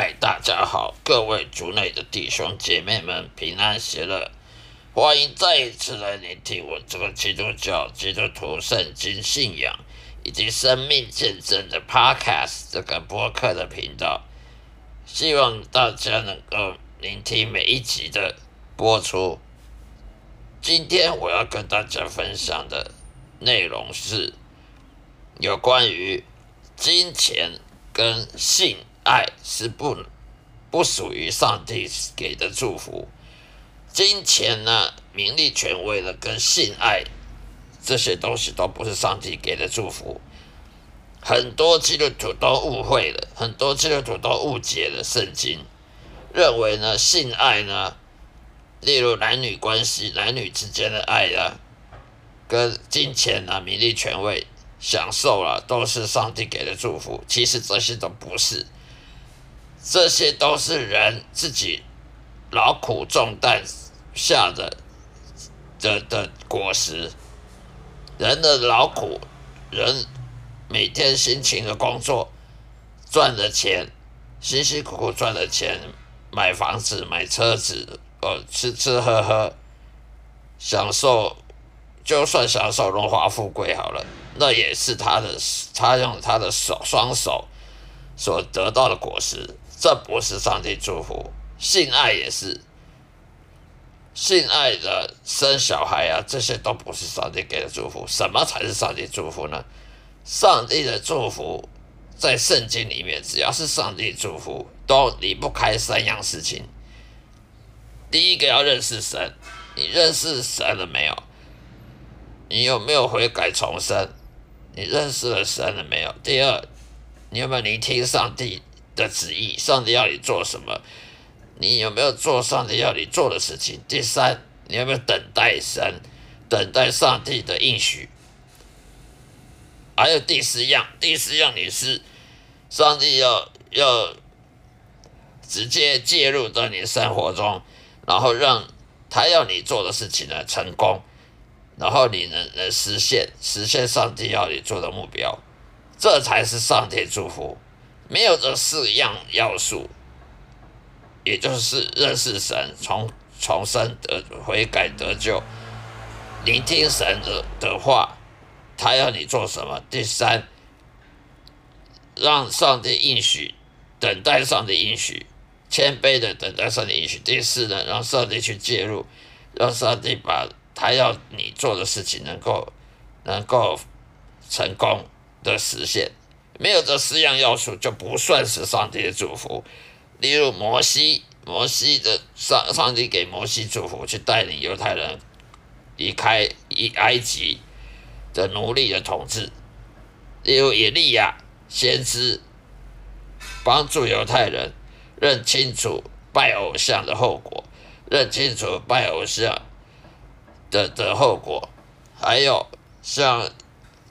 嗨，大家好，各位族内的弟兄姐妹们平安喜乐，欢迎再一次来聆听我这个基督教基督徒圣经信仰以及生命见证的 Podcast 这个播客的频道。希望大家能够聆听每一集的播出。今天我要跟大家分享的内容是有关于金钱跟性爱是不不属于上帝给的祝福。金钱呢、名利、权威的跟性爱这些东西都不是上帝给的祝福。很多基督徒都误会了，很多基督徒都误解了圣经，认为呢性爱呢，例如男女关系、男女之间的爱啊，跟金钱啊、名利、权位、享受啊，都是上帝给的祝福。其实这些都不是，这些都是人自己劳苦重担下的的的果实，人的劳苦，人。每天辛勤的工作赚的钱，辛辛苦苦赚的钱，买房子、买车子，呃，吃吃喝喝，享受，就算享受荣华富贵好了，那也是他的，他用他的手双手所得到的果实，这不是上帝祝福。性爱也是，性爱的生小孩啊，这些都不是上帝给的祝福。什么才是上帝祝福呢？上帝的祝福在圣经里面，只要是上帝祝福，都离不开三样事情。第一个要认识神，你认识神了没有？你有没有悔改重生？你认识了神了没有？第二，你有没有聆听上帝的旨意？上帝要你做什么？你有没有做上帝要你做的事情？第三，你有没有等待神？等待上帝的应许？还有第四样，第四样你是上帝要要直接介入到你生活中，然后让他要你做的事情呢成功，然后你能能实现实现上帝要你做的目标，这才是上帝祝福。没有这四样要素，也就是认识神、重重生得悔改得救、聆听神的的话。他要你做什么？第三，让上帝应许，等待上帝应许，谦卑的等待上帝应许。第四呢，让上帝去介入，让上帝把他要你做的事情能够能够成功的实现。没有这四样要素，就不算是上帝的祝福。例如摩西，摩西的上上帝给摩西祝福，去带领犹太人离开以埃及。的奴隶的统治，例如以利亚先知帮助犹太人认清楚拜偶像的后果，认清楚拜偶像的的后果，还有像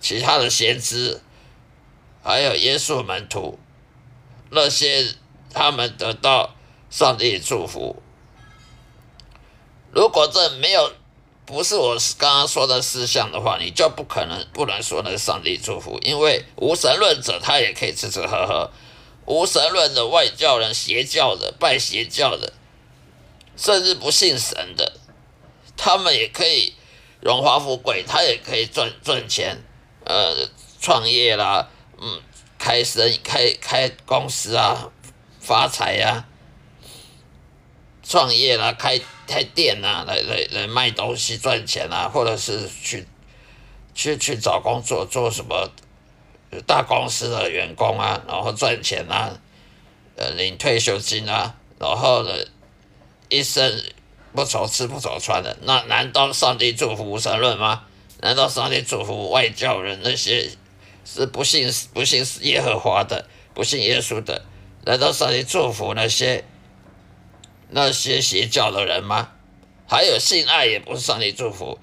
其他的先知，还有耶稣门徒那些他们得到上帝祝福，如果这没有。不是我刚刚说的事项的话，你就不可能不能说那是上帝祝福，因为无神论者他也可以吃吃喝喝，无神论的外教人、邪教的、拜邪教的，甚至不信神的，他们也可以荣华富贵，他也可以赚赚钱，呃，创业啦，嗯，开生开开公司啊，发财呀。创业啦，开开店呐，来来来卖东西赚钱啊，或者是去去去找工作，做什么大公司的员工啊，然后赚钱啊，呃，领退休金啊，然后呢，一生不愁吃不愁穿的，那难道上帝祝福无神论吗？难道上帝祝福外教人那些是不信不信耶和华的，不信耶稣的？难道上帝祝福那些？那些邪教的人吗？还有性爱也不是上帝祝福，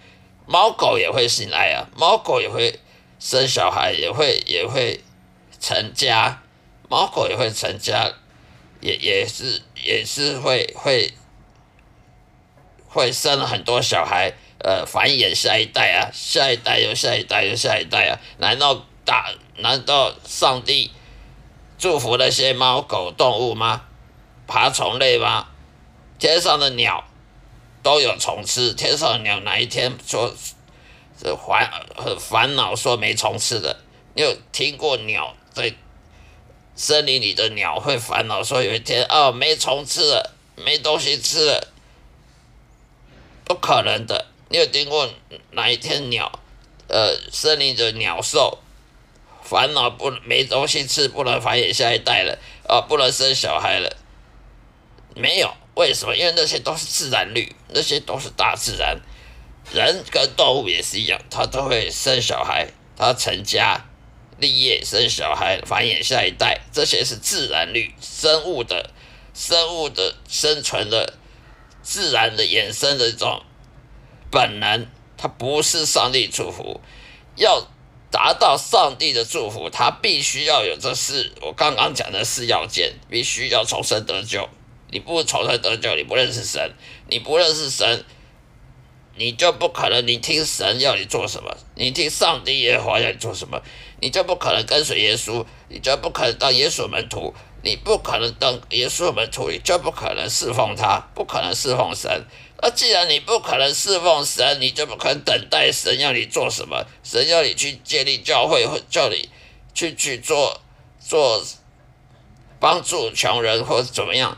猫狗也会性爱啊，猫狗也会生小孩，也会也会成家，猫狗也会成家，也也是也是会会会生很多小孩，呃，繁衍下一代啊，下一代又下一代又下一代啊，难道大难道上帝祝福那些猫狗动物吗？爬虫类吗？天上的鸟都有虫吃，天上的鸟哪一天说这烦很烦恼说没虫吃的？你有听过鸟在森林里的鸟会烦恼说有一天哦没虫吃了，没东西吃了？不可能的。你有听过哪一天鸟呃森林的鸟兽烦恼不没东西吃，不能繁衍下一代了啊，不能生小孩了？没有。为什么？因为那些都是自然律，那些都是大自然。人跟动物也是一样，他都会生小孩，他成家立业，生小孩，繁衍下一代，这些是自然律，生物的生物的生存的自然的衍生的一种本能，它不是上帝祝福。要达到上帝的祝福，他必须要有这四我刚刚讲的四要件，必须要重生得救。你不重生得救，你不认识神，你不认识神，你就不可能。你听神要你做什么，你听上帝耶和华要你做什么，你就不可能跟随耶稣，你就不可能当耶稣门徒，你不可能当耶稣门徒，你就不可能侍奉他，不可能侍奉神。那既然你不可能侍奉神，你就不可能等待神要你做什么，神要你去建立教会，或叫你去去做做帮助穷人或者怎么样。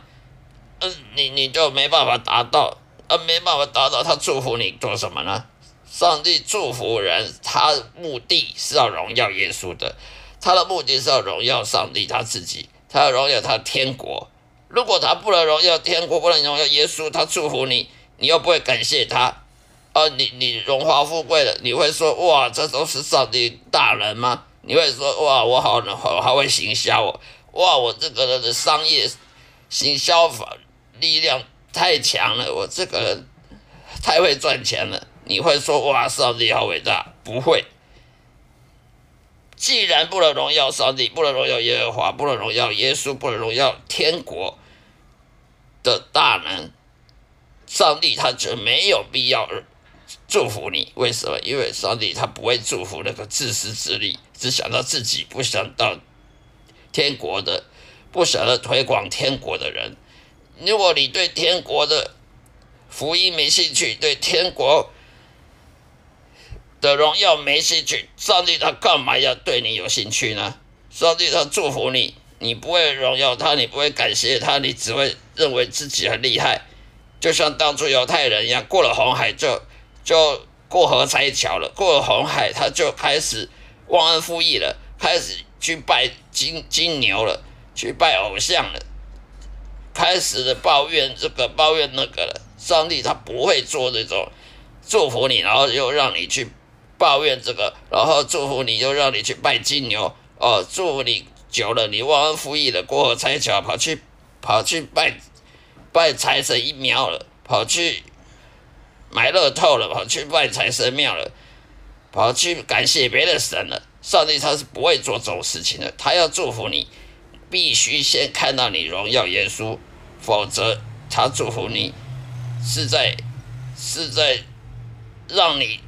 嗯，你你就没办法达到，呃，没办法达到，他祝福你做什么呢？上帝祝福人，他目的是要荣耀耶稣的，他的目的是要荣耀上帝他自己，他要荣耀他天国。如果他不能荣耀天国，不能荣耀耶稣，他祝福你，你又不会感谢他，啊，你你荣华富贵了，你会说哇，这都是上帝大人吗？你会说哇，我好好好会行销哦，哇，我这个人的商业行销法。力量太强了，我这个人太会赚钱了。你会说哇，上帝好伟大？不会。既然不能荣耀上帝，不能荣耀耶和华，不能荣耀耶稣，不能荣耀天国的大能，上帝他就没有必要祝福你。为什么？因为上帝他不会祝福那个自私自利、只想到自己、不想到天国的、不想要推广天国的人。如果你对天国的福音没兴趣，对天国的荣耀没兴趣，上帝他干嘛要对你有兴趣呢？上帝他祝福你，你不会荣耀他，你不会感谢他，你只会认为自己很厉害，就像当初犹太人一样，过了红海就就过河拆桥了，过了红海他就开始忘恩负义了，开始去拜金金牛了，去拜偶像了。开始的抱怨这个抱怨那个了，上帝他不会做这种祝福你，然后又让你去抱怨这个，然后祝福你又让你去拜金牛哦，祝福你久了你忘恩负义了，过河拆桥，跑去跑去拜拜财神一庙了，跑去买乐透了，跑去拜财神庙了，跑去感谢别的神了，上帝他是不会做这种事情的，他要祝福你。必须先看到你荣耀耶稣，否则他祝福你是在是在让你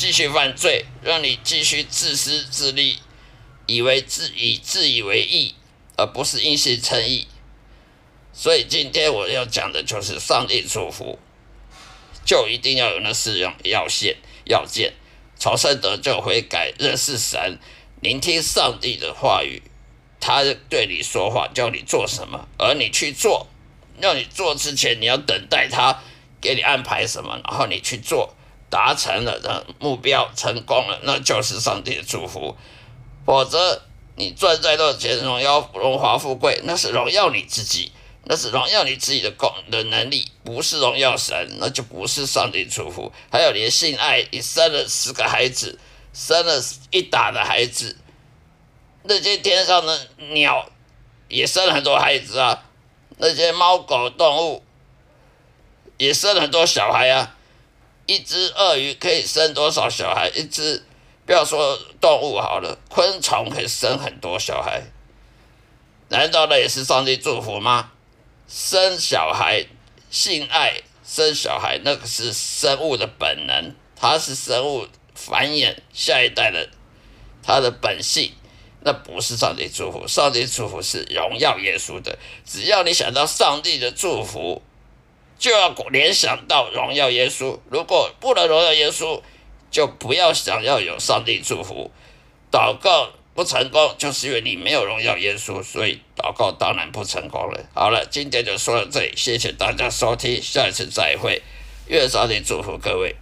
继续犯罪，让你继续自私自利，以为自以自以为意，而不是因信称义。所以今天我要讲的就是上帝祝福，就一定要有那四样要件：要件，重生得救、悔改、认识神、聆听上帝的话语。他对你说话，叫你做什么，而你去做。要你做之前，你要等待他给你安排什么，然后你去做，达成了的目标，成功了，那就是上帝的祝福。否则，你赚再多钱，荣耀荣华富贵，那是荣耀你自己，那是荣耀你自己的功的能力，不是荣耀神，那就不是上帝祝福。还有你的性爱，你生了十个孩子，生了一打的孩子。那些天上的鸟也生了很多孩子啊，那些猫狗动物也生了很多小孩啊。一只鳄鱼可以生多少小孩？一只不要说动物好了，昆虫可以生很多小孩。难道那也是上帝祝福吗？生小孩、性爱、生小孩，那个是生物的本能，它是生物繁衍下一代的它的本性。那不是上帝祝福，上帝祝福是荣耀耶稣的。只要你想到上帝的祝福，就要联想到荣耀耶稣。如果不能荣耀耶稣，就不要想要有上帝祝福。祷告不成功，就是因为你没有荣耀耶稣，所以祷告当然不成功了。好了，今天就说到这里，谢谢大家收听，下一次再会，愿上帝祝福各位。